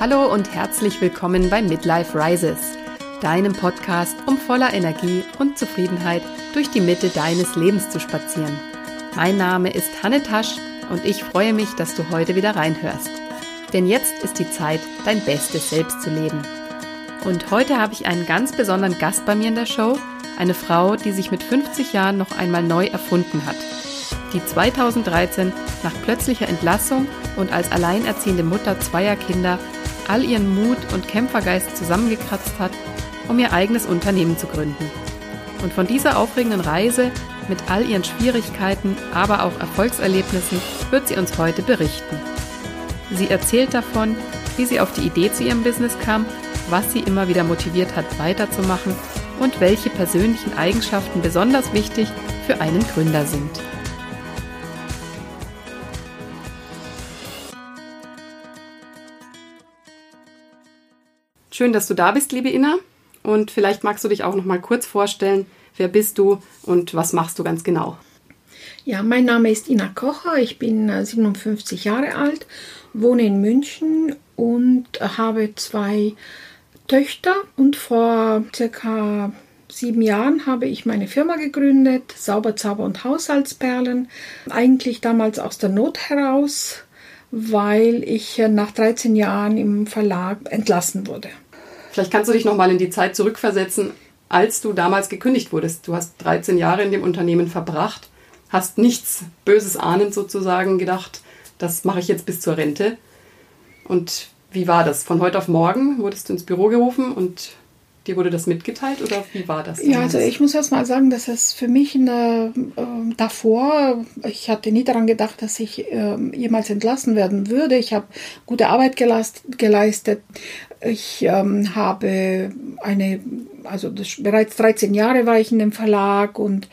Hallo und herzlich willkommen bei Midlife Rises, deinem Podcast, um voller Energie und Zufriedenheit durch die Mitte deines Lebens zu spazieren. Mein Name ist Hanne Tasch und ich freue mich, dass du heute wieder reinhörst. Denn jetzt ist die Zeit, dein bestes Selbst zu leben. Und heute habe ich einen ganz besonderen Gast bei mir in der Show, eine Frau, die sich mit 50 Jahren noch einmal neu erfunden hat. Die 2013 nach plötzlicher Entlassung und als alleinerziehende Mutter zweier Kinder all ihren Mut und Kämpfergeist zusammengekratzt hat, um ihr eigenes Unternehmen zu gründen. Und von dieser aufregenden Reise mit all ihren Schwierigkeiten, aber auch Erfolgserlebnissen wird sie uns heute berichten. Sie erzählt davon, wie sie auf die Idee zu ihrem Business kam, was sie immer wieder motiviert hat, weiterzumachen und welche persönlichen Eigenschaften besonders wichtig für einen Gründer sind. Schön, dass du da bist, liebe Inna. Und vielleicht magst du dich auch noch mal kurz vorstellen. Wer bist du und was machst du ganz genau? Ja, mein Name ist Ina Kocher. Ich bin 57 äh, Jahre alt, wohne in München und habe zwei Töchter. Und vor circa sieben Jahren habe ich meine Firma gegründet, Sauberzauber und Haushaltsperlen. Eigentlich damals aus der Not heraus, weil ich äh, nach 13 Jahren im Verlag entlassen wurde. Vielleicht kannst du dich noch mal in die Zeit zurückversetzen, als du damals gekündigt wurdest. Du hast 13 Jahre in dem Unternehmen verbracht, hast nichts Böses ahnend sozusagen gedacht, das mache ich jetzt bis zur Rente. Und wie war das? Von heute auf morgen wurdest du ins Büro gerufen und Dir wurde das mitgeteilt oder wie war das? Ja, also ich muss erst mal sagen, dass es für mich eine, äh, davor, ich hatte nie daran gedacht, dass ich äh, jemals entlassen werden würde. Ich habe gute Arbeit geleistet. Ich ähm, habe eine, also das, bereits 13 Jahre war ich in dem Verlag und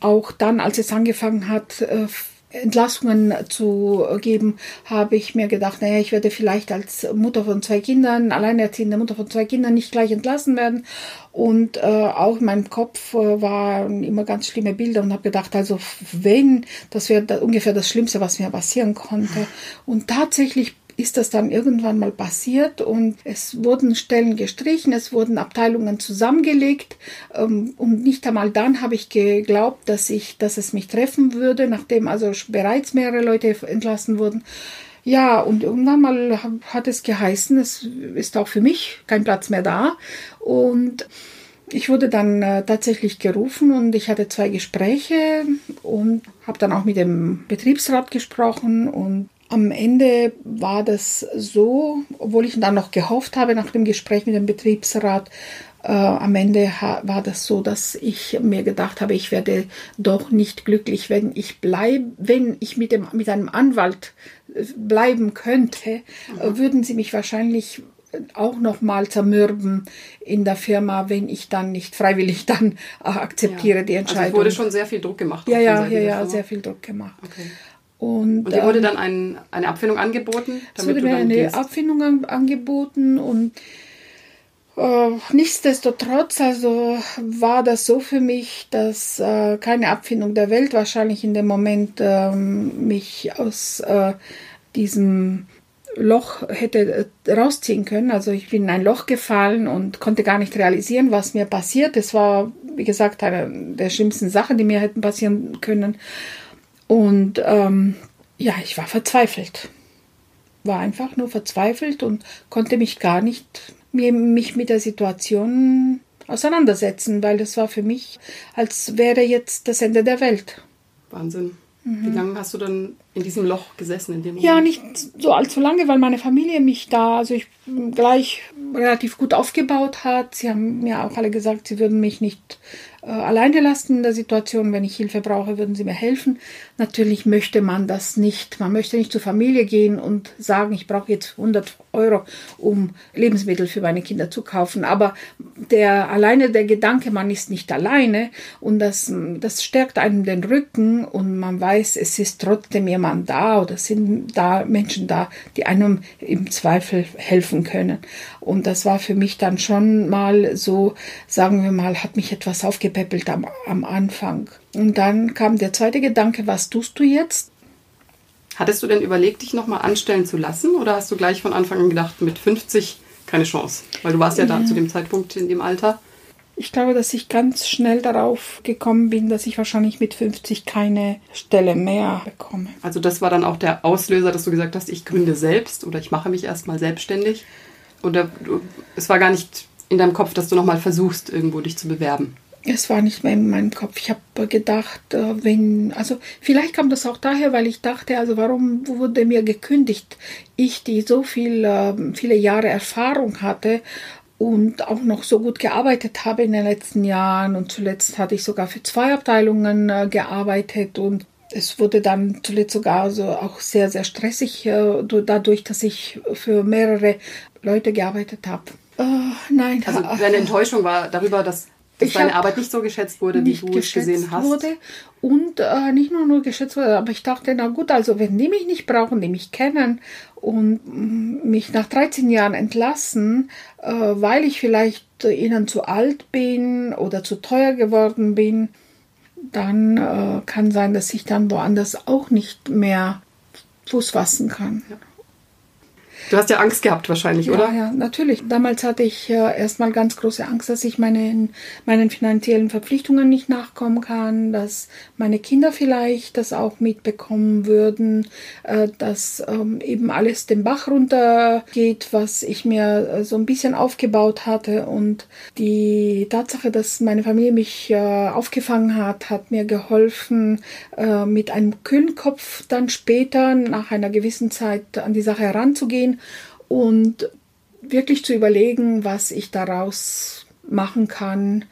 auch dann, als es angefangen hat, äh, Entlassungen zu geben, habe ich mir gedacht, naja, ich werde vielleicht als Mutter von zwei Kindern, alleinerziehende Mutter von zwei Kindern nicht gleich entlassen werden. Und äh, auch in meinem Kopf äh, waren immer ganz schlimme Bilder und habe gedacht, also wenn, das wäre da ungefähr das Schlimmste, was mir passieren konnte. Und tatsächlich ist das dann irgendwann mal passiert und es wurden Stellen gestrichen, es wurden Abteilungen zusammengelegt ähm, und nicht einmal dann habe ich geglaubt, dass ich, dass es mich treffen würde, nachdem also bereits mehrere Leute entlassen wurden. Ja, und irgendwann mal hat es geheißen, es ist auch für mich kein Platz mehr da und ich wurde dann äh, tatsächlich gerufen und ich hatte zwei Gespräche und habe dann auch mit dem Betriebsrat gesprochen und am Ende war das so, obwohl ich dann noch gehofft habe nach dem Gespräch mit dem Betriebsrat, äh, am Ende war das so, dass ich mir gedacht habe, ich werde doch nicht glücklich, wenn ich bleibe, wenn ich mit dem mit einem Anwalt äh, bleiben könnte, mhm. würden sie mich wahrscheinlich auch noch mal zermürben in der Firma, wenn ich dann nicht freiwillig dann äh, akzeptiere ja. die Entscheidung. Also wurde schon sehr viel Druck gemacht. Ja, ja, ja, ja, sehr viel Druck gemacht. Okay. Und, und dir wurde dann ein, eine Abfindung angeboten? Damit es wurde mir eine gehst? Abfindung an, angeboten und äh, nichtsdestotrotz also war das so für mich, dass äh, keine Abfindung der Welt wahrscheinlich in dem Moment äh, mich aus äh, diesem Loch hätte äh, rausziehen können. Also ich bin in ein Loch gefallen und konnte gar nicht realisieren, was mir passiert. Es war, wie gesagt, eine der schlimmsten Sachen, die mir hätten passieren können. Und ähm, ja, ich war verzweifelt. War einfach nur verzweifelt und konnte mich gar nicht mir, mich mit der Situation auseinandersetzen, weil das war für mich, als wäre jetzt das Ende der Welt. Wahnsinn. Mhm. Wie lange hast du dann in diesem Loch gesessen? In dem ja, nicht so allzu lange, weil meine Familie mich da, also ich gleich relativ gut aufgebaut hat. Sie haben mir auch alle gesagt, sie würden mich nicht äh, alleine lassen in der Situation. Wenn ich Hilfe brauche, würden sie mir helfen. Natürlich möchte man das nicht. Man möchte nicht zur Familie gehen und sagen, ich brauche jetzt 100 Euro, um Lebensmittel für meine Kinder zu kaufen. Aber der alleine der Gedanke, man ist nicht alleine und das, das stärkt einem den Rücken und man weiß, es ist trotzdem jemand da oder sind da Menschen da, die einem im Zweifel helfen können. Und das war für mich dann schon mal so, sagen wir mal, hat mich etwas aufgepäppelt am, am Anfang. Und dann kam der zweite Gedanke, was tust du jetzt? Hattest du denn überlegt, dich nochmal anstellen zu lassen oder hast du gleich von Anfang an gedacht, mit 50 keine Chance? Weil du warst ja, ja. da zu dem Zeitpunkt in dem Alter. Ich glaube, dass ich ganz schnell darauf gekommen bin, dass ich wahrscheinlich mit 50 keine Stelle mehr bekomme. Also das war dann auch der Auslöser, dass du gesagt hast, ich gründe selbst oder ich mache mich erstmal selbstständig. Oder es war gar nicht in deinem Kopf, dass du nochmal versuchst, irgendwo dich zu bewerben? Es war nicht mehr in meinem Kopf. Ich habe gedacht, äh, wenn, also vielleicht kam das auch daher, weil ich dachte, also warum wurde mir gekündigt? Ich, die so viel, ähm, viele Jahre Erfahrung hatte und auch noch so gut gearbeitet habe in den letzten Jahren und zuletzt hatte ich sogar für zwei Abteilungen äh, gearbeitet und es wurde dann zuletzt sogar so auch sehr, sehr stressig äh, dadurch, dass ich für mehrere Leute gearbeitet habe. Uh, nein. Also deine Enttäuschung war darüber, dass, dass deine Arbeit nicht so geschätzt wurde, wie du es gesehen hast. Wurde und äh, nicht nur nur geschätzt wurde, aber ich dachte, na gut, also wenn die mich nicht brauchen, die mich kennen und mm, mich nach 13 Jahren entlassen, äh, weil ich vielleicht ihnen zu alt bin oder zu teuer geworden bin, dann äh, kann sein, dass ich dann woanders auch nicht mehr Fuß fassen kann. Ja. Du hast ja Angst gehabt wahrscheinlich, ja, oder? Ja, natürlich. Damals hatte ich äh, erstmal ganz große Angst, dass ich meinen, meinen finanziellen Verpflichtungen nicht nachkommen kann, dass meine Kinder vielleicht das auch mitbekommen würden, äh, dass ähm, eben alles den Bach runtergeht, was ich mir äh, so ein bisschen aufgebaut hatte. Und die Tatsache, dass meine Familie mich äh, aufgefangen hat, hat mir geholfen, äh, mit einem kühlen Kopf dann später nach einer gewissen Zeit an die Sache heranzugehen und wirklich zu überlegen, was ich daraus machen kann.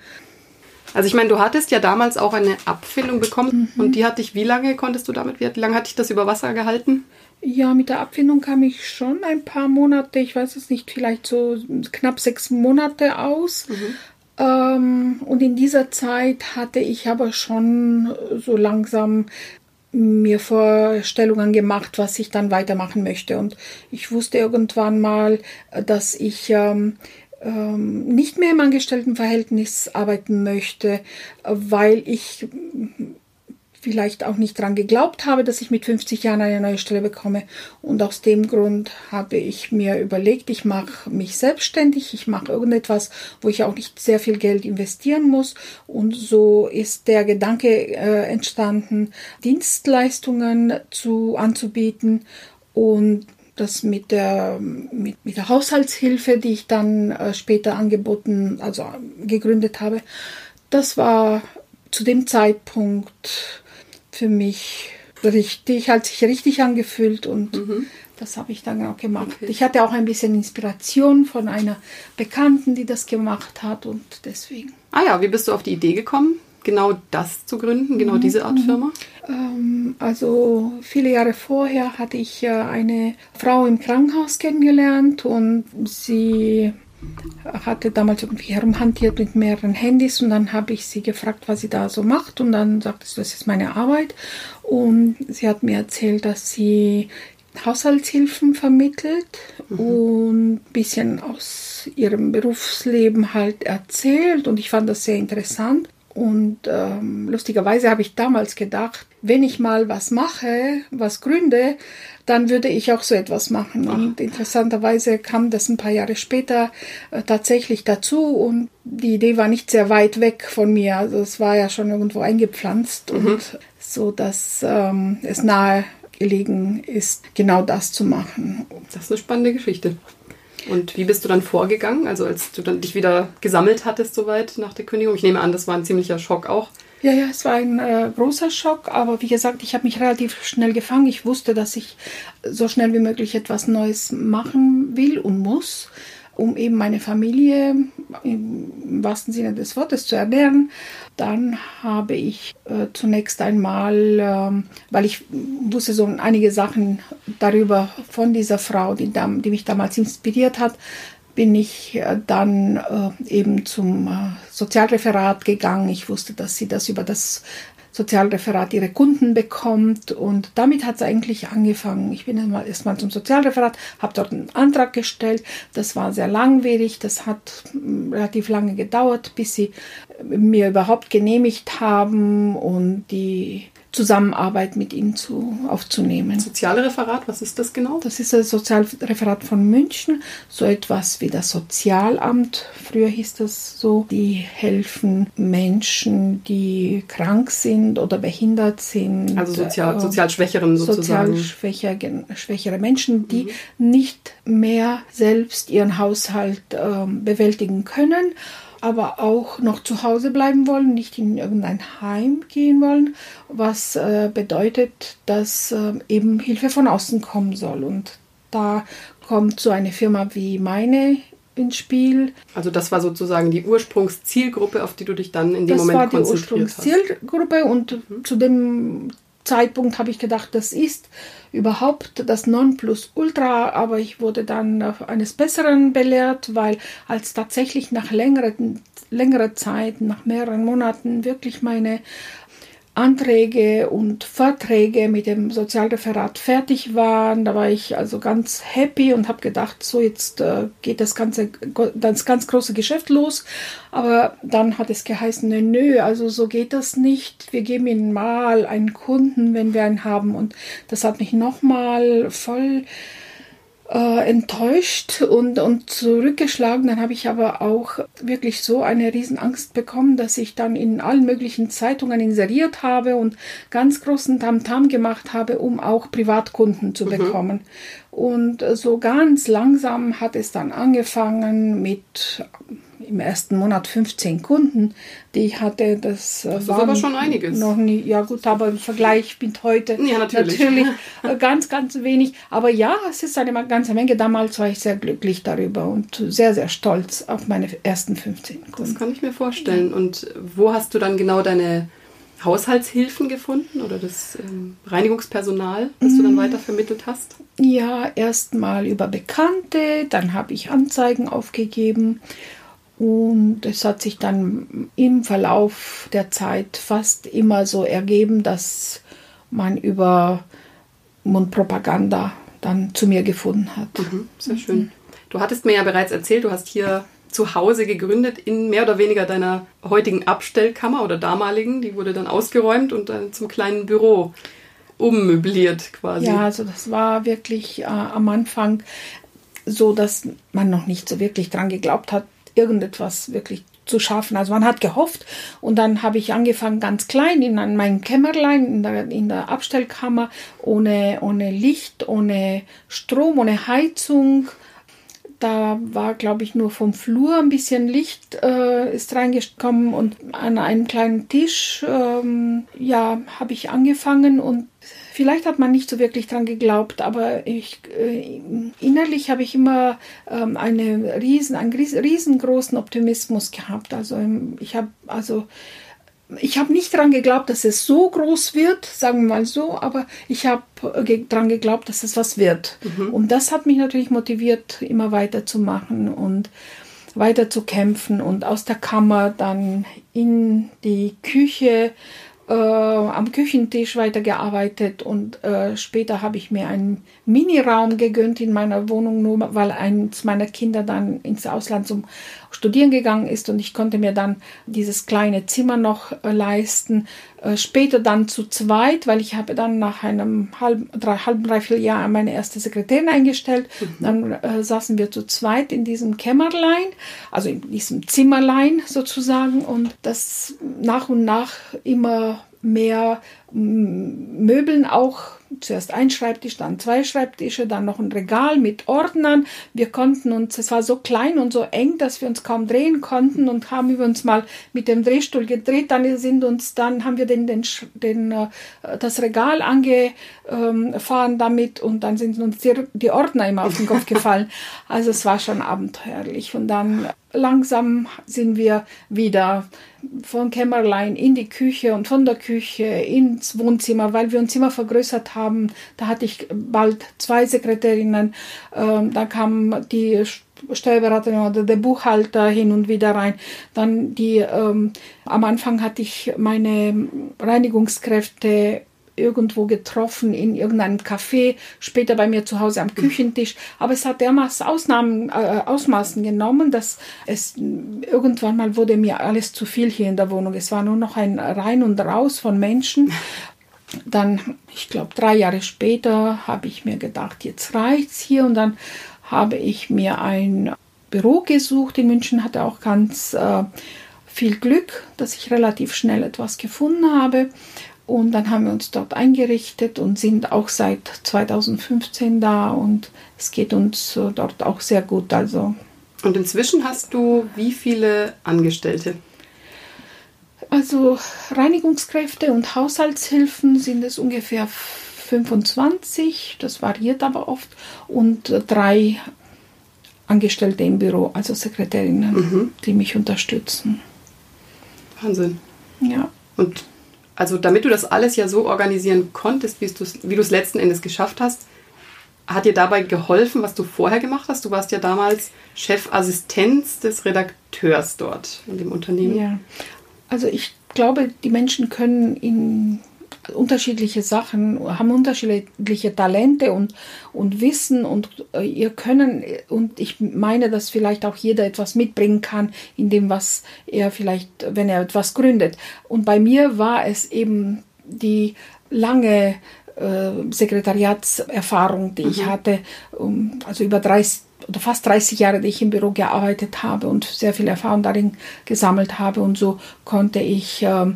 Also ich meine, du hattest ja damals auch eine Abfindung bekommen mhm. und die hat dich, wie lange konntest du damit, wie lange hat dich das über Wasser gehalten? Ja, mit der Abfindung kam ich schon ein paar Monate, ich weiß es nicht, vielleicht so knapp sechs Monate aus. Mhm. Ähm, und in dieser Zeit hatte ich aber schon so langsam mir Vorstellungen gemacht, was ich dann weitermachen möchte. Und ich wusste irgendwann mal, dass ich ähm, ähm, nicht mehr im Angestelltenverhältnis arbeiten möchte, weil ich vielleicht auch nicht daran geglaubt habe, dass ich mit 50 Jahren eine neue Stelle bekomme. Und aus dem Grund habe ich mir überlegt, ich mache mich selbstständig, ich mache irgendetwas, wo ich auch nicht sehr viel Geld investieren muss. Und so ist der Gedanke äh, entstanden, Dienstleistungen zu, anzubieten und das mit der, mit, mit der Haushaltshilfe, die ich dann äh, später angeboten, also gegründet habe, das war zu dem Zeitpunkt für mich richtig, hat sich richtig angefühlt und mhm. das habe ich dann auch gemacht. Okay. Ich hatte auch ein bisschen Inspiration von einer Bekannten, die das gemacht hat und deswegen. Ah ja, wie bist du auf die Idee gekommen, genau das zu gründen, genau mhm. diese Art Firma? Ähm, also viele Jahre vorher hatte ich äh, eine Frau im Krankenhaus kennengelernt und sie hatte damals irgendwie herumhantiert mit mehreren Handys und dann habe ich sie gefragt, was sie da so macht und dann sagte sie, das ist meine Arbeit und sie hat mir erzählt, dass sie Haushaltshilfen vermittelt mhm. und ein bisschen aus ihrem Berufsleben halt erzählt und ich fand das sehr interessant und ähm, lustigerweise habe ich damals gedacht, wenn ich mal was mache, was gründe, dann würde ich auch so etwas machen. Ach. Und interessanterweise kam das ein paar Jahre später äh, tatsächlich dazu und die Idee war nicht sehr weit weg von mir. Also es war ja schon irgendwo eingepflanzt mhm. und so, dass ähm, es nahe gelegen ist, genau das zu machen. Das ist eine spannende Geschichte. Und wie bist du dann vorgegangen? Also als du dann dich wieder gesammelt hattest soweit nach der Kündigung? Ich nehme an, das war ein ziemlicher Schock auch. Ja, ja, es war ein äh, großer Schock, aber wie gesagt, ich habe mich relativ schnell gefangen. Ich wusste, dass ich so schnell wie möglich etwas Neues machen will und muss um eben meine Familie im wahrsten Sinne des Wortes zu ernähren. Dann habe ich äh, zunächst einmal, äh, weil ich wusste so einige Sachen darüber von dieser Frau, die, die mich damals inspiriert hat, bin ich äh, dann äh, eben zum äh, Sozialreferat gegangen. Ich wusste, dass sie das über das Sozialreferat ihre Kunden bekommt. Und damit hat es eigentlich angefangen. Ich bin erstmal zum Sozialreferat, habe dort einen Antrag gestellt. Das war sehr langwierig. Das hat hm, relativ lange gedauert, bis sie mir überhaupt genehmigt haben und die Zusammenarbeit mit ihnen zu, aufzunehmen. Sozialreferat, was ist das genau? Das ist das Sozialreferat von München, so etwas wie das Sozialamt. Früher hieß das so. Die helfen Menschen, die krank sind oder behindert sind. Also sozial, äh, sozial schwächeren sozusagen. Sozial schwächere Menschen, die mhm. nicht mehr selbst ihren Haushalt äh, bewältigen können aber auch noch zu Hause bleiben wollen, nicht in irgendein Heim gehen wollen, was äh, bedeutet, dass äh, eben Hilfe von außen kommen soll. Und da kommt so eine Firma wie meine ins Spiel. Also das war sozusagen die Ursprungszielgruppe, auf die du dich dann in dem das Moment konzentriert hast. Das war die Ursprungszielgruppe und mhm. zu dem Zeitpunkt habe ich gedacht, das ist überhaupt das Nonplusultra, aber ich wurde dann eines Besseren belehrt, weil als tatsächlich nach längerer, längerer Zeit, nach mehreren Monaten wirklich meine Anträge und Verträge mit dem Sozialreferat fertig waren. Da war ich also ganz happy und habe gedacht, so jetzt äh, geht das ganze das ganz große Geschäft los. Aber dann hat es geheißen, nö, nö, also so geht das nicht. Wir geben Ihnen mal einen Kunden, wenn wir einen haben. Und das hat mich nochmal voll äh, enttäuscht und, und zurückgeschlagen. Dann habe ich aber auch wirklich so eine Riesenangst bekommen, dass ich dann in allen möglichen Zeitungen inseriert habe und ganz großen Tamtam -Tam gemacht habe, um auch Privatkunden zu mhm. bekommen. Und so ganz langsam hat es dann angefangen mit im ersten Monat 15 Kunden, die ich hatte. Das, äh, das war aber schon einiges. Noch nie, ja gut, aber im Vergleich mit heute ja, natürlich. natürlich äh, ganz, ganz wenig. Aber ja, es ist eine ganze Menge. Damals war ich sehr glücklich darüber und sehr, sehr stolz auf meine ersten 15 Kunden. Das kann ich mir vorstellen. Und wo hast du dann genau deine Haushaltshilfen gefunden oder das ähm, Reinigungspersonal, das du dann mm. weiter vermittelt hast? Ja, erstmal über Bekannte, dann habe ich Anzeigen aufgegeben und es hat sich dann im Verlauf der Zeit fast immer so ergeben, dass man über Mundpropaganda dann zu mir gefunden hat. Mhm, sehr schön. Du hattest mir ja bereits erzählt, du hast hier zu Hause gegründet in mehr oder weniger deiner heutigen Abstellkammer oder damaligen. Die wurde dann ausgeräumt und dann zum kleinen Büro ummöbliert quasi. Ja, also das war wirklich äh, am Anfang so, dass man noch nicht so wirklich dran geglaubt hat, irgendetwas wirklich zu schaffen. Also man hat gehofft und dann habe ich angefangen ganz klein in meinem Kämmerlein, in der, in der Abstellkammer, ohne, ohne Licht, ohne Strom, ohne Heizung. Da war, glaube ich, nur vom Flur ein bisschen Licht äh, ist reingekommen und an einem kleinen Tisch, ähm, ja, habe ich angefangen und Vielleicht hat man nicht so wirklich dran geglaubt, aber ich, äh, innerlich habe ich immer ähm, eine riesen, einen riesengroßen Optimismus gehabt. Also ähm, ich habe also ich habe nicht daran geglaubt, dass es so groß wird, sagen wir mal so, aber ich habe äh, daran geglaubt, dass es was wird. Mhm. Und das hat mich natürlich motiviert, immer weiterzumachen und weiter zu kämpfen und aus der Kammer dann in die Küche äh, am Küchentisch weitergearbeitet und äh, später habe ich mir einen Miniraum gegönnt in meiner Wohnung, nur weil eins meiner Kinder dann ins Ausland zum Studieren gegangen ist und ich konnte mir dann dieses kleine Zimmer noch äh, leisten. Äh, später dann zu zweit, weil ich habe dann nach einem halben, drei, halben, dreiviertel Jahr meine erste Sekretärin eingestellt. Mhm. Dann äh, saßen wir zu zweit in diesem Kämmerlein, also in diesem Zimmerlein sozusagen und das nach und nach immer mehr Möbeln auch. Zuerst ein Schreibtisch, dann zwei Schreibtische, dann noch ein Regal mit Ordnern. Wir konnten uns, es war so klein und so eng, dass wir uns kaum drehen konnten und haben wir uns mal mit dem Drehstuhl gedreht. Dann sind uns, dann haben wir den, den, den äh, das Regal angefahren damit und dann sind uns die, die Ordner immer auf den Kopf gefallen. Also es war schon abenteuerlich. Und dann langsam sind wir wieder von Kämmerlein in die Küche und von der Küche ins Wohnzimmer, weil wir uns immer vergrößert haben. Da hatte ich bald zwei Sekretärinnen, ähm, da kam die Steuerberaterin oder der Buchhalter hin und wieder rein. Dann die, ähm, am Anfang hatte ich meine Reinigungskräfte irgendwo getroffen in irgendeinem Café, später bei mir zu Hause am Küchentisch. Aber es hat dermaßen Ausnahmen, äh, Ausmaßen genommen, dass es irgendwann mal wurde mir alles zu viel hier in der Wohnung. Es war nur noch ein Rein und Raus von Menschen. dann, ich glaube, drei Jahre später habe ich mir gedacht, jetzt reicht's hier und dann habe ich mir ein Büro gesucht. In München hatte auch ganz äh, viel Glück, dass ich relativ schnell etwas gefunden habe. Und dann haben wir uns dort eingerichtet und sind auch seit 2015 da und es geht uns äh, dort auch sehr gut. Also und inzwischen hast du wie viele Angestellte? Also Reinigungskräfte und Haushaltshilfen sind es ungefähr 25, das variiert aber oft, und drei Angestellte im Büro, also Sekretärinnen, mhm. die mich unterstützen. Wahnsinn. Ja. Und also damit du das alles ja so organisieren konntest, wie du es letzten Endes geschafft hast, hat dir dabei geholfen, was du vorher gemacht hast? Du warst ja damals Chefassistenz des Redakteurs dort in dem Unternehmen. Ja, also ich glaube, die Menschen können in unterschiedliche Sachen, haben unterschiedliche Talente und, und Wissen und äh, ihr Können. Und ich meine, dass vielleicht auch jeder etwas mitbringen kann in dem, was er vielleicht, wenn er etwas gründet. Und bei mir war es eben die lange äh, Sekretariatserfahrung, die mhm. ich hatte, um, also über 30 oder fast 30 Jahre, die ich im Büro gearbeitet habe und sehr viel Erfahrung darin gesammelt habe. Und so konnte ich äh,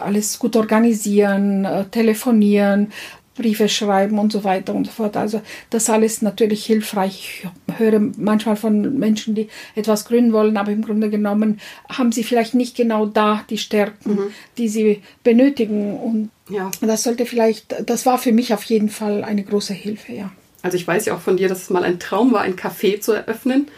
alles gut organisieren, äh, telefonieren, Briefe schreiben und so weiter und so fort. Also das alles natürlich hilfreich. Ich höre manchmal von Menschen, die etwas gründen wollen, aber im Grunde genommen haben sie vielleicht nicht genau da die Stärken, mhm. die sie benötigen. Und ja. das sollte vielleicht, das war für mich auf jeden Fall eine große Hilfe, ja. Also ich weiß ja auch von dir, dass es mal ein Traum war, ein Café zu eröffnen.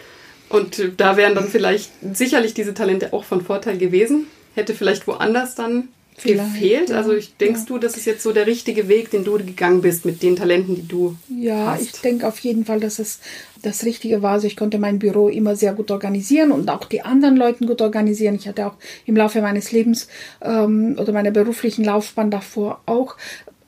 Und da wären dann vielleicht sicherlich diese Talente auch von Vorteil gewesen. Hätte vielleicht woanders dann Vielleicht, gefehlt? Ja, also ich, denkst ja. du, das ist jetzt so der richtige Weg, den du gegangen bist mit den Talenten, die du ja, hast? Ja, ich denke auf jeden Fall, dass es das Richtige war. Also ich konnte mein Büro immer sehr gut organisieren und auch die anderen Leute gut organisieren. Ich hatte auch im Laufe meines Lebens ähm, oder meiner beruflichen Laufbahn davor auch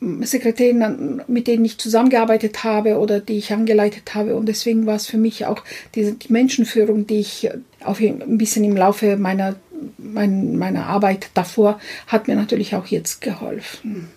Sekretärinnen, mit denen ich zusammengearbeitet habe oder die ich angeleitet habe. Und deswegen war es für mich auch diese, die Menschenführung, die ich auch ein bisschen im Laufe meiner mein, meine Arbeit davor hat mir natürlich auch jetzt geholfen.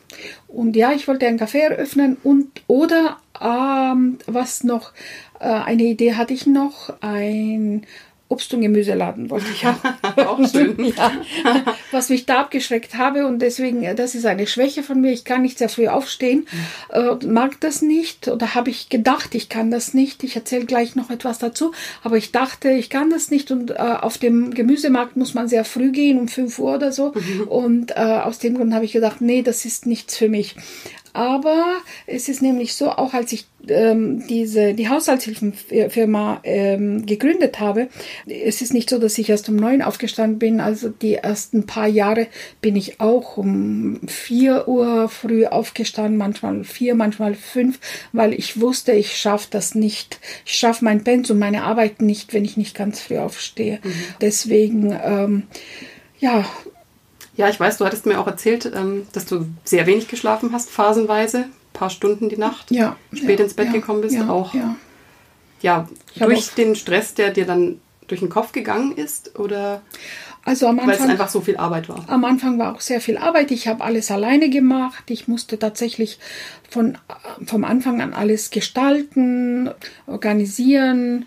Und ja, ich wollte ein Café eröffnen und oder ähm, was noch, äh, eine Idee hatte ich noch, ein Obst- und Gemüseladen wollte ich haben. auch schön. ja, was mich da abgeschreckt habe und deswegen, das ist eine Schwäche von mir. Ich kann nicht sehr früh aufstehen, äh, mag das nicht oder habe ich gedacht, ich kann das nicht. Ich erzähle gleich noch etwas dazu, aber ich dachte, ich kann das nicht und äh, auf dem Gemüsemarkt muss man sehr früh gehen, um 5 Uhr oder so. Mhm. Und äh, aus dem Grund habe ich gedacht, nee, das ist nichts für mich. Aber es ist nämlich so, auch als ich ähm, diese, die Haushaltshilfenfirma ähm, gegründet habe, es ist nicht so, dass ich erst um neun aufgestanden bin. Also die ersten paar Jahre bin ich auch um vier Uhr früh aufgestanden, manchmal vier, manchmal fünf, weil ich wusste, ich schaffe das nicht. Ich schaffe mein Pensum, meine Arbeit nicht, wenn ich nicht ganz früh aufstehe. Mhm. Deswegen, ähm, ja, ja, ich weiß, du hattest mir auch erzählt, ähm, dass du sehr wenig geschlafen hast, phasenweise, ein paar Stunden die Nacht, ja, spät ja, ins Bett ja, gekommen bist, auch ja, durch den Stress, der dir dann durch den Kopf gegangen ist oder also am Anfang, weil es einfach so viel Arbeit war? Am Anfang war auch sehr viel Arbeit. Ich habe alles alleine gemacht. Ich musste tatsächlich von, vom Anfang an alles gestalten, organisieren,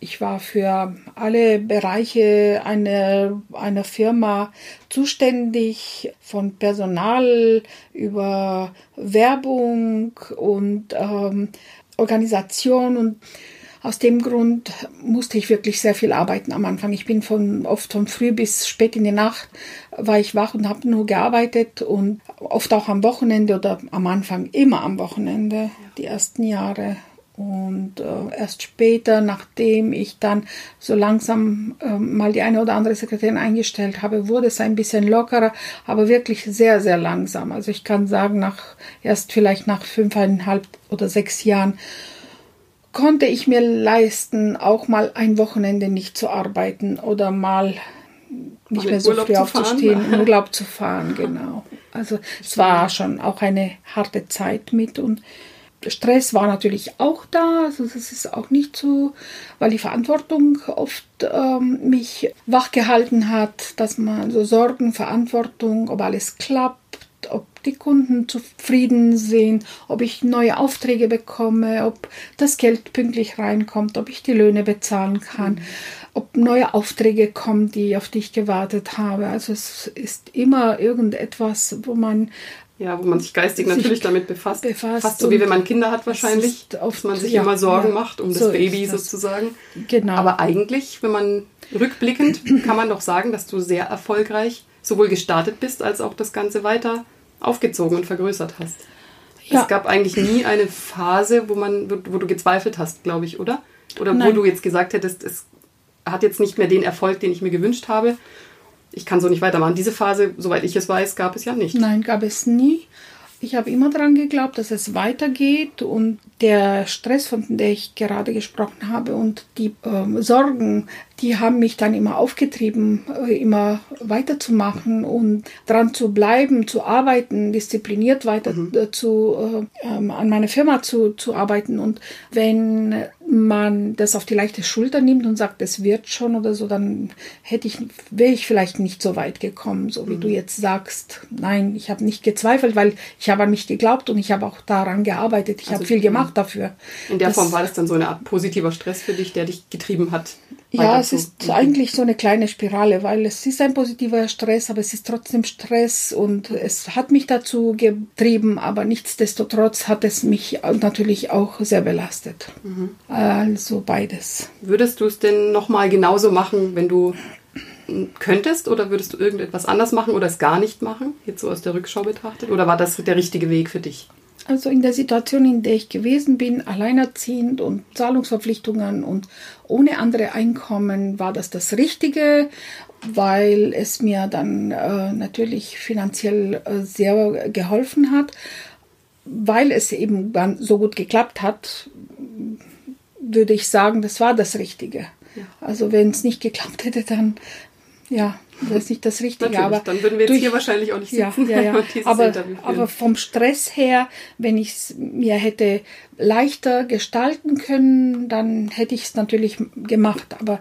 ich war für alle Bereiche einer, einer Firma zuständig, von Personal über Werbung und ähm, Organisation und aus dem Grund musste ich wirklich sehr viel arbeiten am Anfang. Ich bin von oft von früh bis spät in die Nacht war ich wach und habe nur gearbeitet und oft auch am Wochenende oder am Anfang immer am Wochenende die ersten Jahre und äh, erst später, nachdem ich dann so langsam äh, mal die eine oder andere Sekretärin eingestellt habe, wurde es ein bisschen lockerer, aber wirklich sehr, sehr langsam. Also ich kann sagen, nach erst vielleicht nach fünfeinhalb oder sechs Jahren konnte ich mir leisten, auch mal ein Wochenende nicht zu arbeiten oder mal nicht mehr so früh aufzustehen, in Urlaub zu fahren, genau. Also es war schon auch eine harte Zeit mit und Stress war natürlich auch da, also das ist auch nicht so, weil die Verantwortung oft ähm, mich wachgehalten hat, dass man so Sorgen, Verantwortung, ob alles klappt, ob die Kunden zufrieden sind, ob ich neue Aufträge bekomme, ob das Geld pünktlich reinkommt, ob ich die Löhne bezahlen kann, mhm. ob neue Aufträge kommen, die auf dich gewartet habe. Also es ist immer irgendetwas, wo man ja, wo man sich geistig natürlich damit befasst. befasst. Fast so wie wenn man Kinder hat wahrscheinlich, oft, man sich ja, immer Sorgen ja, macht um so das Baby das. sozusagen. Genau. Aber eigentlich, wenn man rückblickend, kann man doch sagen, dass du sehr erfolgreich sowohl gestartet bist, als auch das Ganze weiter aufgezogen und vergrößert hast. Ja. Es gab eigentlich nie eine Phase, wo man, wo, du gezweifelt hast, glaube ich, oder? Oder Nein. wo du jetzt gesagt hättest, es hat jetzt nicht mehr den Erfolg, den ich mir gewünscht habe. Ich kann so nicht weitermachen. Diese Phase, soweit ich es weiß, gab es ja nicht. Nein, gab es nie. Ich habe immer daran geglaubt, dass es weitergeht und der Stress, von dem ich gerade gesprochen habe und die äh, Sorgen, die haben mich dann immer aufgetrieben, äh, immer weiterzumachen und dran zu bleiben, zu arbeiten, diszipliniert weiter mhm. Äh, zu, äh, ähm, an meiner Firma zu, zu arbeiten. Und wenn man das auf die leichte Schulter nimmt und sagt, es wird schon oder so, dann hätte ich, wäre ich vielleicht nicht so weit gekommen, so wie mhm. du jetzt sagst. Nein, ich habe nicht gezweifelt, weil ich habe an mich geglaubt und ich habe auch daran gearbeitet. Ich also habe viel gemacht dafür. In der das, Form war das dann so eine Art positiver Stress für dich, der dich getrieben hat? Ja, es ist eigentlich so eine kleine Spirale, weil es ist ein positiver Stress, aber es ist trotzdem Stress und es hat mich dazu getrieben, aber nichtsdestotrotz hat es mich natürlich auch sehr belastet. Mhm. Also beides. Würdest du es denn nochmal genauso machen, wenn du könntest oder würdest du irgendetwas anders machen oder es gar nicht machen, jetzt so aus der Rückschau betrachtet? Oder war das der richtige Weg für dich? Also in der Situation, in der ich gewesen bin, alleinerziehend und Zahlungsverpflichtungen und ohne andere Einkommen, war das das Richtige, weil es mir dann äh, natürlich finanziell äh, sehr geholfen hat. Weil es eben dann so gut geklappt hat, würde ich sagen, das war das Richtige. Ja. Also wenn es nicht geklappt hätte, dann ja, das ist nicht das Richtige. Natürlich, aber dann würden wir jetzt durch, hier wahrscheinlich auch nicht sitzen. Ja, ja, ja. aber, aber vom Stress her, wenn ich es mir hätte leichter gestalten können, dann hätte ich es natürlich gemacht. Aber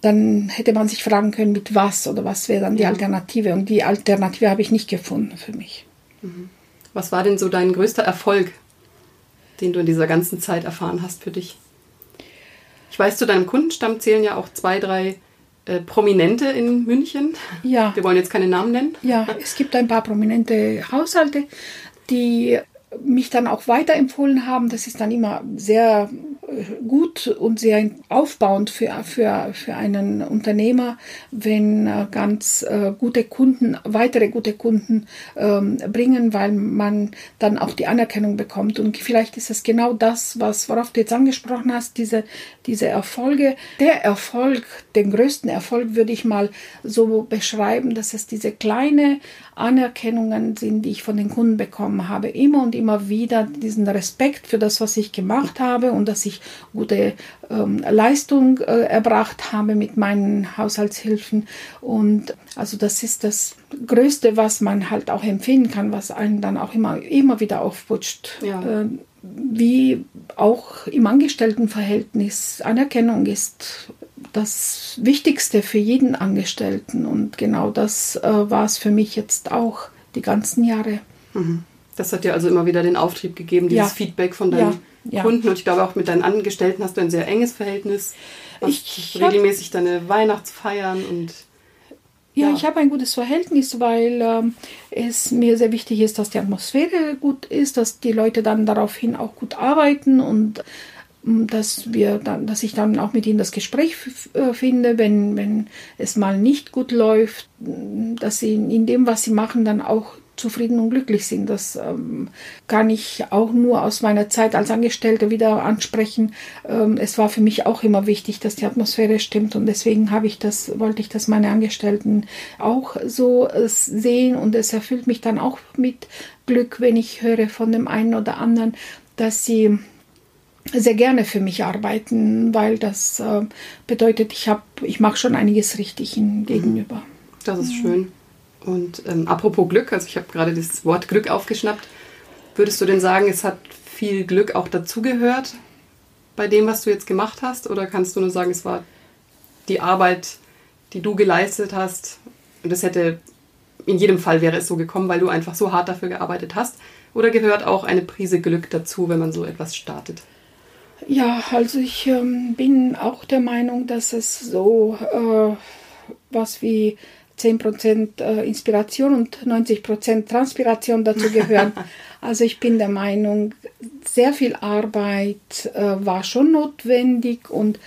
dann hätte man sich fragen können, mit was oder was wäre dann die ja. Alternative. Und die Alternative habe ich nicht gefunden für mich. Mhm. Was war denn so dein größter Erfolg, den du in dieser ganzen Zeit erfahren hast für dich? Ich weiß, zu deinem Kundenstamm zählen ja auch zwei, drei äh, Prominente in München. Ja. Wir wollen jetzt keine Namen nennen. Ja, es gibt ein paar prominente Haushalte, die mich dann auch weiterempfohlen haben. Das ist dann immer sehr gut und sehr aufbauend für, für, für einen Unternehmer, wenn ganz äh, gute Kunden, weitere gute Kunden ähm, bringen, weil man dann auch die Anerkennung bekommt. Und vielleicht ist es genau das, was, worauf du jetzt angesprochen hast, diese, diese Erfolge. Der Erfolg, den größten Erfolg würde ich mal so beschreiben, dass es diese kleine Anerkennungen sind, die ich von den Kunden bekommen habe. Immer und immer wieder diesen Respekt für das, was ich gemacht habe und dass ich gute ähm, Leistung äh, erbracht habe mit meinen Haushaltshilfen. Und also das ist das Größte, was man halt auch empfinden kann, was einen dann auch immer, immer wieder aufputscht. Ja. Äh, wie auch im Angestelltenverhältnis Anerkennung ist das Wichtigste für jeden Angestellten. Und genau das äh, war es für mich jetzt auch die ganzen Jahre. Mhm. Das hat dir also immer wieder den Auftrieb gegeben, dieses ja. Feedback von deinen ja ja. Kunden und ich glaube auch mit deinen Angestellten hast du ein sehr enges Verhältnis. Ich regelmäßig deine Weihnachtsfeiern und ja, ja, ich habe ein gutes Verhältnis, weil ähm, es mir sehr wichtig ist, dass die Atmosphäre gut ist, dass die Leute dann daraufhin auch gut arbeiten und ähm, dass wir dann, dass ich dann auch mit ihnen das Gespräch äh, finde, wenn, wenn es mal nicht gut läuft, dass sie in dem, was sie machen, dann auch zufrieden und glücklich sind. Das ähm, kann ich auch nur aus meiner Zeit als Angestellte wieder ansprechen. Ähm, es war für mich auch immer wichtig, dass die Atmosphäre stimmt und deswegen habe ich das, wollte ich, dass meine Angestellten auch so äh, sehen und es erfüllt mich dann auch mit Glück, wenn ich höre von dem einen oder anderen, dass sie sehr gerne für mich arbeiten, weil das äh, bedeutet, ich habe, ich mache schon einiges richtig ihnen gegenüber. Das ist schön. Und ähm, apropos Glück, also ich habe gerade das Wort Glück aufgeschnappt. Würdest du denn sagen, es hat viel Glück auch dazugehört bei dem, was du jetzt gemacht hast? Oder kannst du nur sagen, es war die Arbeit, die du geleistet hast und es hätte in jedem Fall wäre es so gekommen, weil du einfach so hart dafür gearbeitet hast? Oder gehört auch eine Prise Glück dazu, wenn man so etwas startet? Ja, also ich ähm, bin auch der Meinung, dass es so äh, was wie 10% äh, Inspiration und 90% Transpiration dazu gehören. also ich bin der Meinung, sehr viel Arbeit äh, war schon notwendig und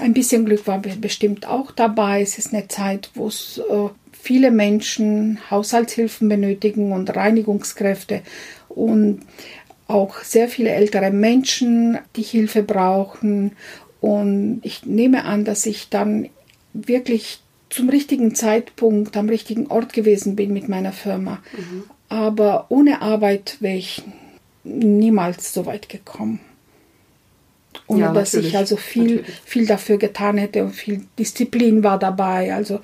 ein bisschen Glück war bestimmt auch dabei. Es ist eine Zeit, wo es äh, viele Menschen Haushaltshilfen benötigen und Reinigungskräfte und auch sehr viele ältere Menschen, die Hilfe brauchen. Und ich nehme an, dass ich dann wirklich zum richtigen Zeitpunkt am richtigen Ort gewesen bin mit meiner Firma. Mhm. Aber ohne Arbeit wäre ich niemals so weit gekommen ohne ja, dass ich also viel, viel dafür getan hätte und viel Disziplin war dabei. Also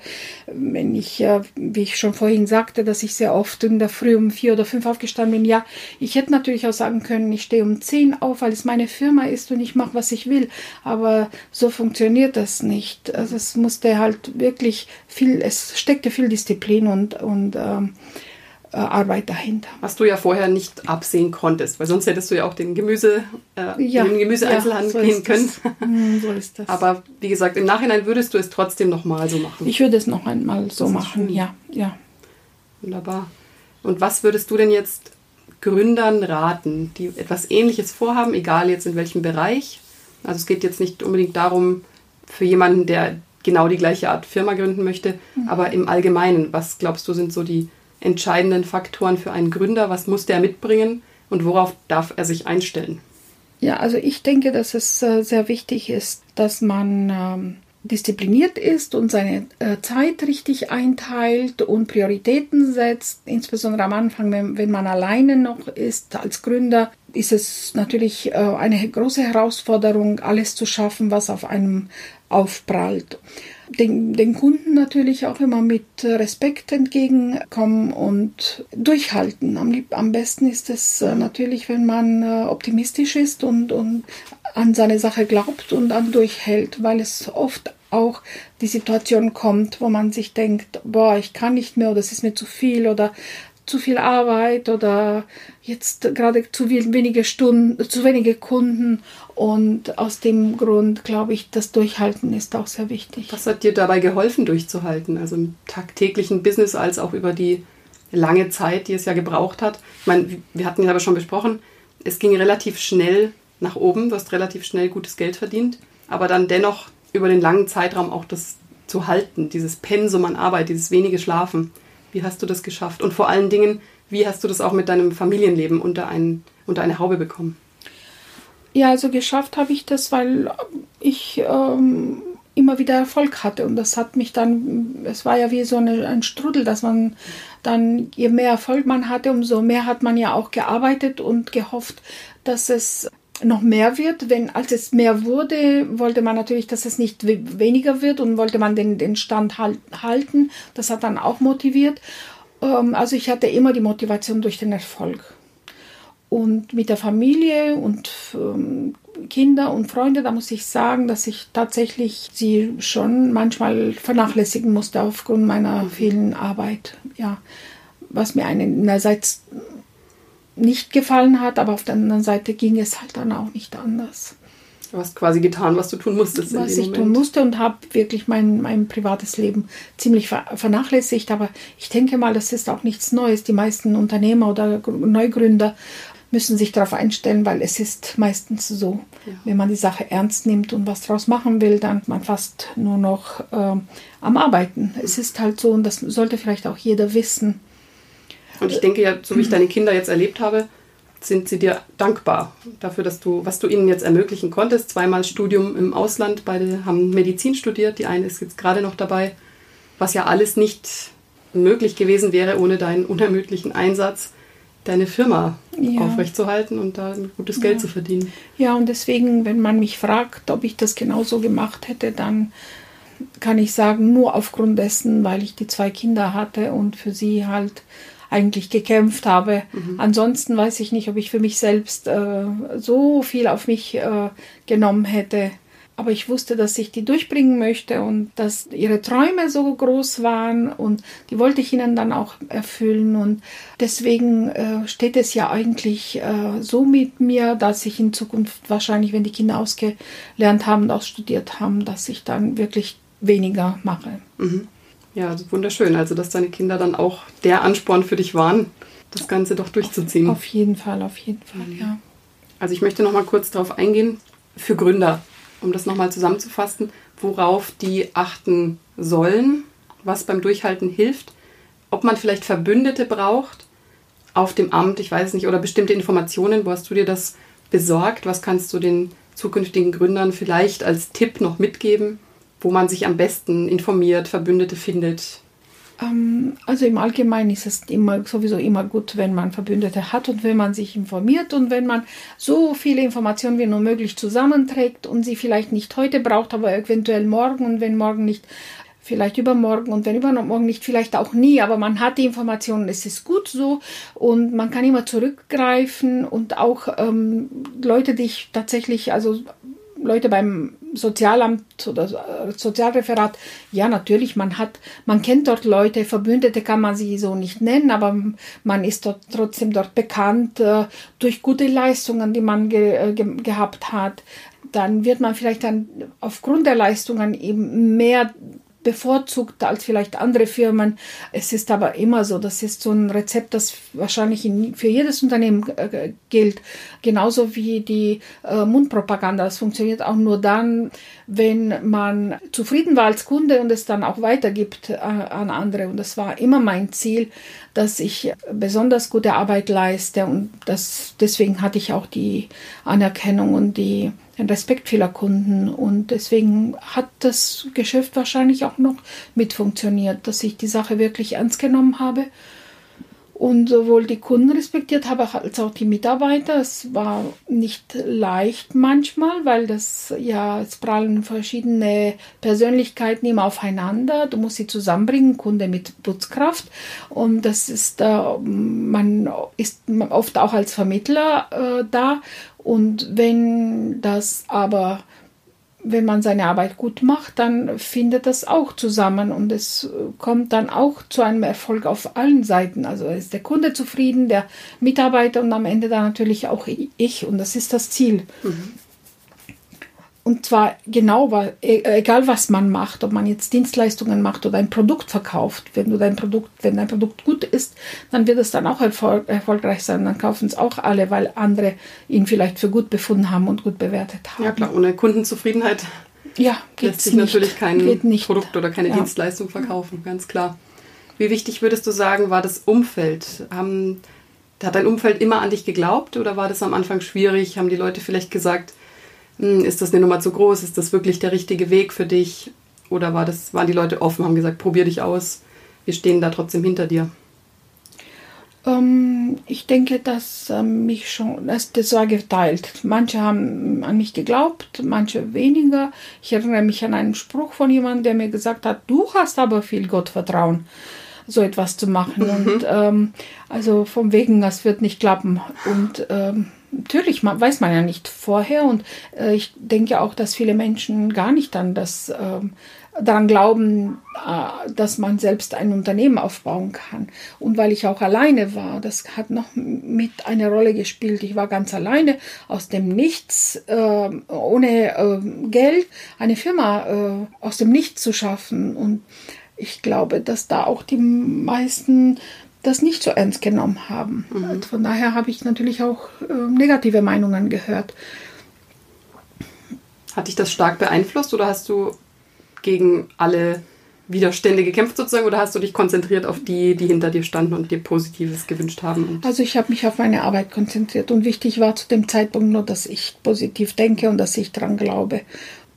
wenn ich, wie ich schon vorhin sagte, dass ich sehr oft in der Früh um vier oder fünf aufgestanden bin, ja, ich hätte natürlich auch sagen können, ich stehe um zehn auf, weil es meine Firma ist und ich mache, was ich will. Aber so funktioniert das nicht. Also es musste halt wirklich viel, es steckte viel Disziplin und, und ähm, äh, Arbeit dahinter. Was du ja vorher nicht absehen konntest, weil sonst hättest du ja auch den Gemüse, äh, ja, den Gemüseeinzelhandel ja, so gehen können. Hm, so ist das. Aber wie gesagt, im Nachhinein würdest du es trotzdem nochmal so machen. Ich würde es noch einmal so machen, ja, ja. Wunderbar. Und was würdest du denn jetzt Gründern raten, die etwas Ähnliches vorhaben, egal jetzt in welchem Bereich? Also es geht jetzt nicht unbedingt darum, für jemanden, der genau die gleiche Art Firma gründen möchte, mhm. aber im Allgemeinen, was glaubst du, sind so die entscheidenden Faktoren für einen Gründer? Was muss der mitbringen und worauf darf er sich einstellen? Ja, also ich denke, dass es äh, sehr wichtig ist, dass man ähm, diszipliniert ist und seine äh, Zeit richtig einteilt und Prioritäten setzt. Insbesondere am Anfang, wenn, man alleine noch ist als Gründer, ist es natürlich äh, eine große Herausforderung, alles zu schaffen, was auf einem aufprallt den, den Kunden natürlich auch immer mit Respekt entgegenkommen und durchhalten. Am, am besten ist es äh, natürlich, wenn man äh, optimistisch ist und, und an seine Sache glaubt und dann durchhält, weil es oft auch die Situation kommt, wo man sich denkt, boah, ich kann nicht mehr oder es ist mir zu viel oder zu viel Arbeit oder jetzt gerade zu wenige Stunden, zu wenige Kunden und aus dem Grund glaube ich, das Durchhalten ist auch sehr wichtig. Was hat dir dabei geholfen, durchzuhalten? Also im tagtäglichen Business als auch über die lange Zeit, die es ja gebraucht hat. Ich meine, wir hatten ja aber schon besprochen, es ging relativ schnell nach oben, du hast relativ schnell gutes Geld verdient, aber dann dennoch über den langen Zeitraum auch das zu halten, dieses Pensum an Arbeit, dieses wenige Schlafen. Wie hast du das geschafft? Und vor allen Dingen, wie hast du das auch mit deinem Familienleben unter, ein, unter eine Haube bekommen? Ja, also geschafft habe ich das, weil ich ähm, immer wieder Erfolg hatte. Und das hat mich dann, es war ja wie so eine, ein Strudel, dass man dann, je mehr Erfolg man hatte, umso mehr hat man ja auch gearbeitet und gehofft, dass es noch mehr wird. Wenn, als es mehr wurde, wollte man natürlich, dass es nicht weniger wird und wollte man den, den Stand halt, halten. Das hat dann auch motiviert. Ähm, also ich hatte immer die Motivation durch den Erfolg. Und mit der Familie und ähm, Kinder und Freunde, da muss ich sagen, dass ich tatsächlich sie schon manchmal vernachlässigen musste aufgrund meiner vielen Arbeit. Ja, was mir einerseits nicht gefallen hat, aber auf der anderen Seite ging es halt dann auch nicht anders. Du hast quasi getan, was du tun musstest. Was ich Moment. tun musste und habe wirklich mein, mein privates Leben ziemlich vernachlässigt. Aber ich denke mal, das ist auch nichts Neues. Die meisten Unternehmer oder Neugründer müssen sich darauf einstellen, weil es ist meistens so, ja. wenn man die Sache ernst nimmt und was daraus machen will, dann ist man fast nur noch äh, am Arbeiten. Es ist halt so und das sollte vielleicht auch jeder wissen. Und ich denke ja, so wie ich deine Kinder jetzt erlebt habe, sind sie dir dankbar dafür, dass du, was du ihnen jetzt ermöglichen konntest. Zweimal Studium im Ausland, beide haben Medizin studiert, die eine ist jetzt gerade noch dabei, was ja alles nicht möglich gewesen wäre ohne deinen unermüdlichen Einsatz, deine Firma ja. aufrechtzuerhalten und da gutes Geld ja. zu verdienen. Ja, und deswegen, wenn man mich fragt, ob ich das genauso gemacht hätte, dann kann ich sagen, nur aufgrund dessen, weil ich die zwei Kinder hatte und für sie halt eigentlich gekämpft habe. Mhm. Ansonsten weiß ich nicht, ob ich für mich selbst äh, so viel auf mich äh, genommen hätte. aber ich wusste, dass ich die durchbringen möchte und dass ihre Träume so groß waren und die wollte ich ihnen dann auch erfüllen und deswegen äh, steht es ja eigentlich äh, so mit mir, dass ich in Zukunft wahrscheinlich, wenn die Kinder ausgelernt haben und ausstudiert haben, dass ich dann wirklich weniger mache. Mhm. Ja, wunderschön. Also, dass deine Kinder dann auch der Ansporn für dich waren, das Ganze doch durchzuziehen. Auf, auf jeden Fall, auf jeden Fall, mhm. ja. Also, ich möchte noch mal kurz darauf eingehen, für Gründer, um das noch mal zusammenzufassen, worauf die achten sollen, was beim Durchhalten hilft, ob man vielleicht Verbündete braucht auf dem Amt, ich weiß nicht, oder bestimmte Informationen, wo hast du dir das besorgt? Was kannst du den zukünftigen Gründern vielleicht als Tipp noch mitgeben? Wo man sich am besten informiert, Verbündete findet? Ähm, also im Allgemeinen ist es immer sowieso immer gut, wenn man Verbündete hat und wenn man sich informiert und wenn man so viele Informationen wie nur möglich zusammenträgt und sie vielleicht nicht heute braucht, aber eventuell morgen und wenn morgen nicht, vielleicht übermorgen und wenn übermorgen nicht, vielleicht auch nie, aber man hat die Informationen, es ist gut so und man kann immer zurückgreifen und auch ähm, Leute, die ich tatsächlich, also Leute beim Sozialamt oder Sozialreferat, ja, natürlich, man hat, man kennt dort Leute, Verbündete kann man sie so nicht nennen, aber man ist dort trotzdem dort bekannt äh, durch gute Leistungen, die man ge, äh, ge, gehabt hat. Dann wird man vielleicht dann aufgrund der Leistungen eben mehr bevorzugt als vielleicht andere Firmen. Es ist aber immer so, das ist so ein Rezept, das wahrscheinlich in, für jedes Unternehmen äh, gilt. Genauso wie die äh, Mundpropaganda. Das funktioniert auch nur dann, wenn man zufrieden war als Kunde und es dann auch weitergibt äh, an andere. Und das war immer mein Ziel, dass ich besonders gute Arbeit leiste. Und das, deswegen hatte ich auch die Anerkennung und die den Respekt vieler Kunden und deswegen hat das Geschäft wahrscheinlich auch noch mit funktioniert, dass ich die Sache wirklich ernst genommen habe und sowohl die Kunden respektiert habe als auch die Mitarbeiter. Es war nicht leicht manchmal, weil das ja es prallen verschiedene Persönlichkeiten immer aufeinander. Du musst sie zusammenbringen, Kunde mit Putzkraft und das ist äh, man ist oft auch als Vermittler äh, da und wenn das aber, wenn man seine Arbeit gut macht, dann findet das auch zusammen und es kommt dann auch zu einem Erfolg auf allen Seiten. Also ist der Kunde zufrieden, der Mitarbeiter und am Ende dann natürlich auch ich und das ist das Ziel. Mhm. Und zwar genau, e, egal was man macht, ob man jetzt Dienstleistungen macht oder ein Produkt verkauft. Wenn du dein Produkt, wenn dein Produkt gut ist, dann wird es dann auch erfolg, erfolgreich sein. Dann kaufen es auch alle, weil andere ihn vielleicht für gut befunden haben und gut bewertet haben. Ja klar, ohne Kundenzufriedenheit ja, lässt sich nicht. natürlich kein Produkt oder keine ja. Dienstleistung verkaufen, ganz klar. Wie wichtig würdest du sagen, war das Umfeld? Haben, hat dein Umfeld immer an dich geglaubt oder war das am Anfang schwierig? Haben die Leute vielleicht gesagt, ist das eine Nummer zu groß? Ist das wirklich der richtige Weg für dich? Oder war das, waren die Leute offen, haben gesagt, probier dich aus, wir stehen da trotzdem hinter dir? Ähm, ich denke, dass ähm, mich schon, das, das war geteilt. Manche haben an mich geglaubt, manche weniger. Ich erinnere mich an einen Spruch von jemandem, der mir gesagt hat, du hast aber viel Gottvertrauen so etwas zu machen. Mhm. Und ähm, also vom wegen, das wird nicht klappen. Und ähm, natürlich man, weiß man ja nicht vorher und äh, ich denke auch, dass viele Menschen gar nicht an das äh, daran glauben, äh, dass man selbst ein Unternehmen aufbauen kann. Und weil ich auch alleine war, das hat noch mit eine Rolle gespielt. Ich war ganz alleine aus dem Nichts, äh, ohne äh, Geld, eine Firma äh, aus dem Nichts zu schaffen. Und ich glaube, dass da auch die meisten das nicht so ernst genommen haben. Mhm. Und von daher habe ich natürlich auch äh, negative Meinungen gehört. Hat dich das stark beeinflusst oder hast du gegen alle Widerstände gekämpft sozusagen oder hast du dich konzentriert auf die, die hinter dir standen und dir Positives gewünscht haben? Also ich habe mich auf meine Arbeit konzentriert und wichtig war zu dem Zeitpunkt nur, dass ich positiv denke und dass ich daran glaube.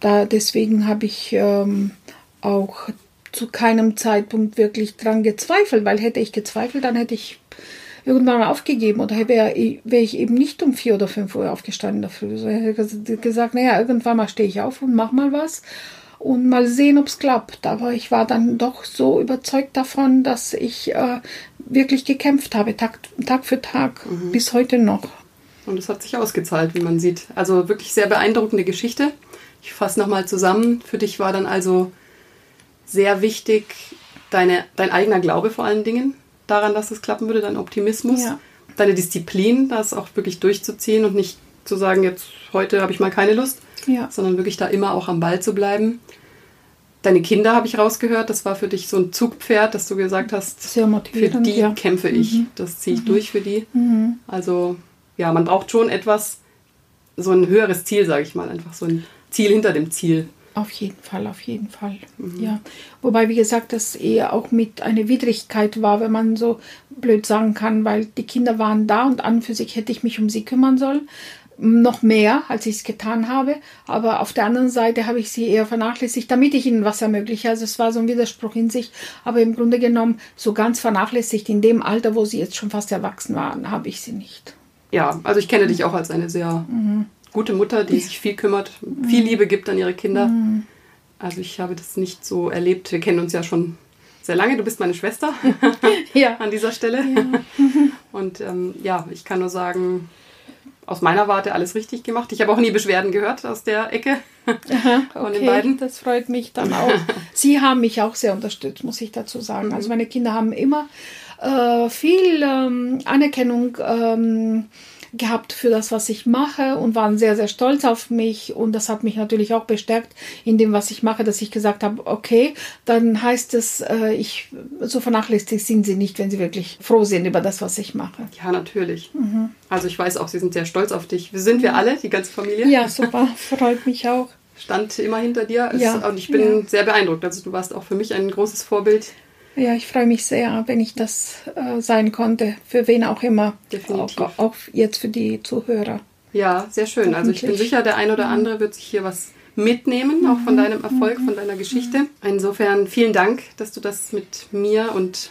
Da, deswegen habe ich ähm, auch zu keinem Zeitpunkt wirklich dran gezweifelt, weil hätte ich gezweifelt, dann hätte ich irgendwann mal aufgegeben oder wäre wär ich eben nicht um vier oder fünf Uhr aufgestanden dafür. So hätte ich gesagt, naja, irgendwann mal stehe ich auf und mach mal was und mal sehen, ob es klappt. Aber ich war dann doch so überzeugt davon, dass ich äh, wirklich gekämpft habe, Tag, Tag für Tag, mhm. bis heute noch. Und es hat sich ausgezahlt, wie man sieht. Also wirklich sehr beeindruckende Geschichte. Ich fasse nochmal zusammen. Für dich war dann also sehr wichtig deine, dein eigener Glaube vor allen Dingen daran, dass es klappen würde, dein Optimismus, ja. deine Disziplin, das auch wirklich durchzuziehen und nicht zu sagen, jetzt heute habe ich mal keine Lust, ja. sondern wirklich da immer auch am Ball zu bleiben. Deine Kinder habe ich rausgehört, das war für dich so ein Zugpferd, dass du gesagt hast, Sehr für die ja. kämpfe ich, mhm. das ziehe ich mhm. durch für die. Mhm. Also ja, man braucht schon etwas, so ein höheres Ziel, sage ich mal, einfach so ein Ziel hinter dem Ziel. Auf jeden Fall, auf jeden Fall. Mhm. Ja. Wobei, wie gesagt, das eher auch mit einer Widrigkeit war, wenn man so blöd sagen kann, weil die Kinder waren da und an für sich hätte ich mich um sie kümmern sollen noch mehr, als ich es getan habe. Aber auf der anderen Seite habe ich sie eher vernachlässigt, damit ich ihnen was ermögliche. Also es war so ein Widerspruch in sich. Aber im Grunde genommen, so ganz vernachlässigt in dem Alter, wo sie jetzt schon fast erwachsen waren, habe ich sie nicht. Ja, also ich kenne dich auch als eine sehr mhm. Gute Mutter, die sich viel kümmert, viel Liebe gibt an ihre Kinder. Mhm. Also ich habe das nicht so erlebt. Wir kennen uns ja schon sehr lange. Du bist meine Schwester ja. an dieser Stelle. Ja. Und ähm, ja, ich kann nur sagen, aus meiner Warte alles richtig gemacht. Ich habe auch nie Beschwerden gehört aus der Ecke Aha, okay, von den beiden. Das freut mich dann auch. Sie haben mich auch sehr unterstützt, muss ich dazu sagen. Mhm. Also meine Kinder haben immer äh, viel ähm, Anerkennung ähm, gehabt für das, was ich mache und waren sehr, sehr stolz auf mich. Und das hat mich natürlich auch bestärkt in dem, was ich mache, dass ich gesagt habe, okay, dann heißt es, äh, ich so vernachlässigt sind sie nicht, wenn sie wirklich froh sind über das, was ich mache. Ja, natürlich. Mhm. Also ich weiß auch, sie sind sehr stolz auf dich. Sind wir alle, die ganze Familie? Ja, super. Freut mich auch. Stand immer hinter dir. Ja, und ich bin ja. sehr beeindruckt. Also du warst auch für mich ein großes Vorbild. Ja, ich freue mich sehr, wenn ich das äh, sein konnte, für wen auch immer. Definitiv. Auch, auch, jetzt für die Zuhörer. Ja, sehr schön. Also ich bin sicher, der ein oder andere wird sich hier was mitnehmen, auch von mhm. deinem Erfolg, von deiner Geschichte. Insofern vielen Dank, dass du das mit mir und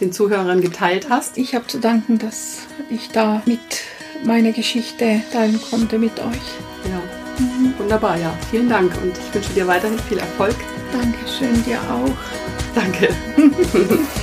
den Zuhörern geteilt hast. Ich habe zu danken, dass ich da mit meiner Geschichte teilen konnte mit euch. Ja, mhm. wunderbar, ja. Vielen Dank und ich wünsche dir weiterhin viel Erfolg. Dankeschön, dir auch. Danke.